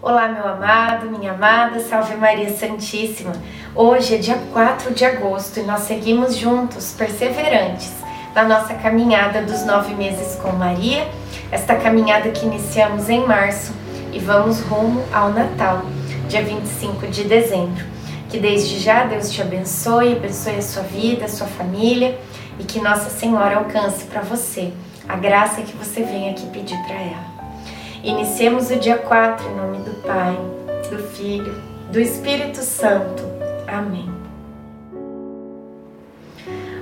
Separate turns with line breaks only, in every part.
Olá, meu amado, minha amada, salve Maria Santíssima. Hoje é dia 4 de agosto e nós seguimos juntos, perseverantes, na nossa caminhada dos nove meses com Maria, esta caminhada que iniciamos em março e vamos rumo ao Natal, dia 25 de dezembro. Que desde já Deus te abençoe, abençoe a sua vida, a sua família e que Nossa Senhora alcance para você a graça que você vem aqui pedir para ela. Iniciemos o dia 4 em nome do Pai, do Filho, do Espírito Santo. Amém.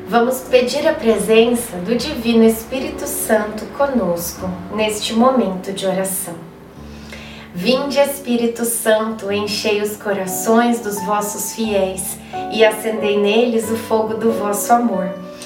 Vamos pedir a presença do Divino Espírito Santo conosco neste momento de oração. Vinde, Espírito Santo, enchei os corações dos vossos fiéis e acendei neles o fogo do vosso amor.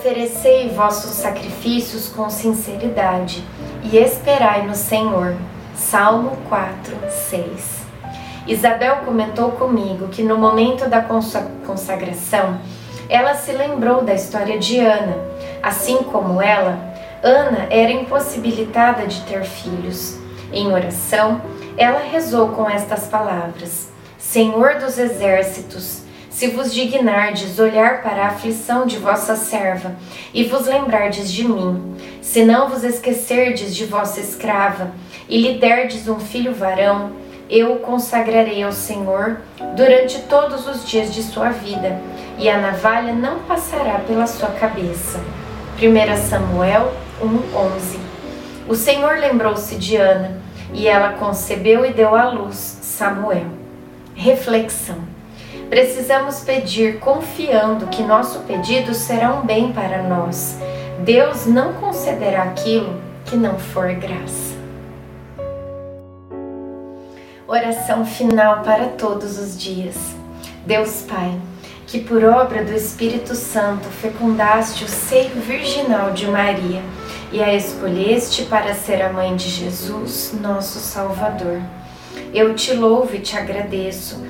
Oferecei vossos sacrifícios com sinceridade e esperai no Senhor. Salmo 4, 6. Isabel comentou comigo que no momento da consagração, ela se lembrou da história de Ana. Assim como ela, Ana era impossibilitada de ter filhos. Em oração, ela rezou com estas palavras: Senhor dos exércitos, se vos dignardes olhar para a aflição de vossa serva e vos lembrardes de mim, se não vos esquecerdes de vossa escrava e lhe derdes um filho varão, eu o consagrarei ao Senhor durante todos os dias de sua vida, e a navalha não passará pela sua cabeça. 1 Samuel 1:11. O Senhor lembrou-se de Ana, e ela concebeu e deu à luz Samuel. Reflexão. Precisamos pedir confiando que nosso pedido será um bem para nós. Deus não concederá aquilo que não for graça. Oração final para todos os dias. Deus Pai, que por obra do Espírito Santo fecundaste o seio virginal de Maria e a escolheste para ser a mãe de Jesus, nosso Salvador. Eu te louvo e te agradeço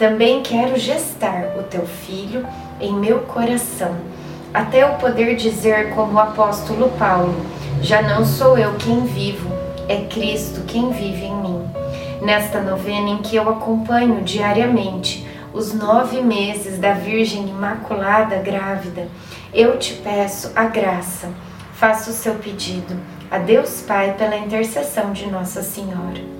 também quero gestar o teu filho em meu coração, até eu poder dizer, como o apóstolo Paulo: Já não sou eu quem vivo, é Cristo quem vive em mim. Nesta novena em que eu acompanho diariamente os nove meses da Virgem Imaculada grávida, eu te peço a graça. Faça o seu pedido a Deus Pai pela intercessão de Nossa Senhora.